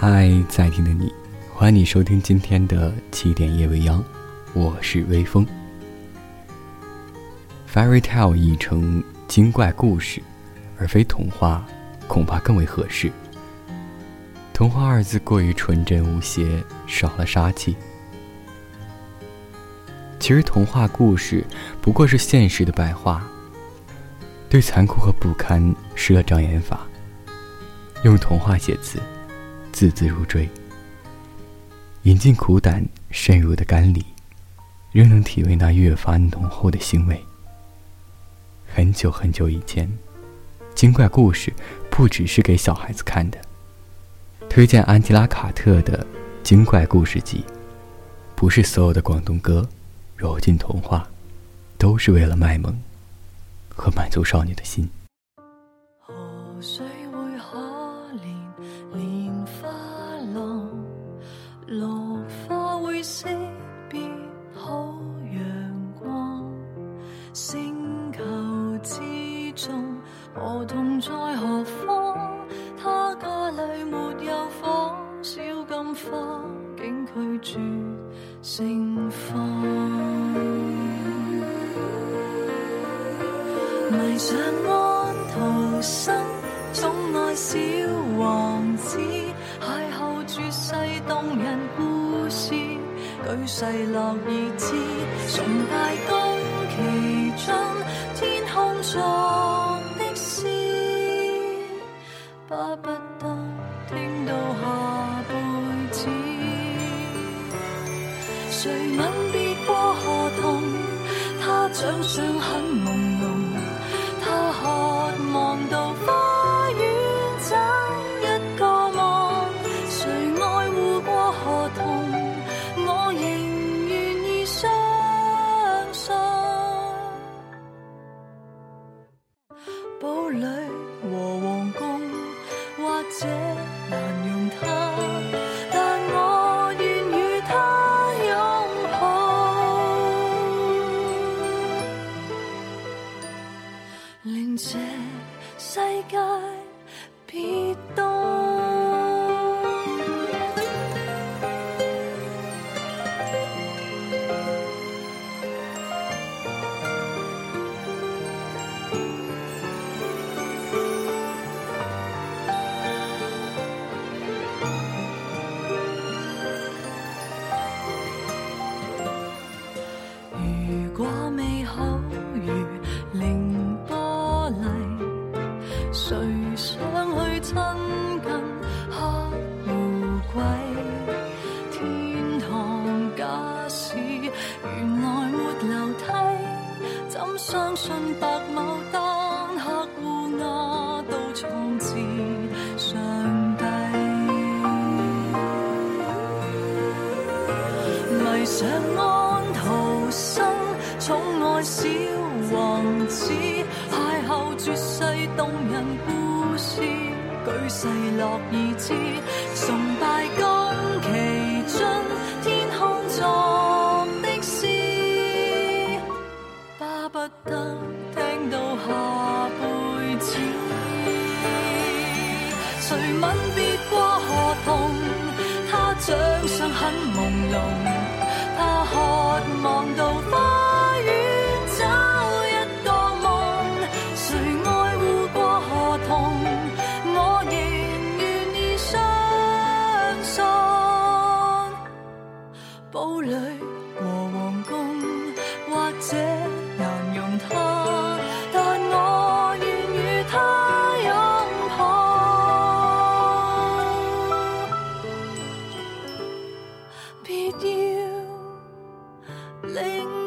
嗨，在听的你，欢迎你收听今天的《起点夜未央》，我是微风。Fairy tale 译成“精怪故事”而非“童话”，恐怕更为合适。“童话”二字过于纯真无邪，少了杀气。其实童话故事不过是现实的白话，对残酷和不堪施了障眼法，用童话写字。字字如锥，饮尽苦胆渗入的甘里，仍能体味那越发浓厚的腥味。很久很久以前，精怪故事不只是给小孩子看的。推荐安吉拉·卡特的《精怪故事集》，不是所有的广东歌揉进童话，都是为了卖萌和满足少女的心。花竟拒絕盛放，迷上安徒生，總愛小王子，邂逅絕世動人故事，舉世樂而知，崇拜宫崎骏，天空中的詩，不不。谁吻别过河童？他掌上很朦胧，他渴望到花园找一个梦。谁爱护过河童？我仍愿意相信。堡垒和皇宫，或者难容他。这世界，别动。雨过没。白牡丹，黑乌鸦，都从自上帝。迷上安徒生，宠爱小王子，邂逅绝世动人故事，举世乐而知，崇拜宫崎骏，天空中的诗，巴不得。很朦胧，他渴望到花园找一个梦。谁爱护过我同我仍愿意相信，堡里。feeling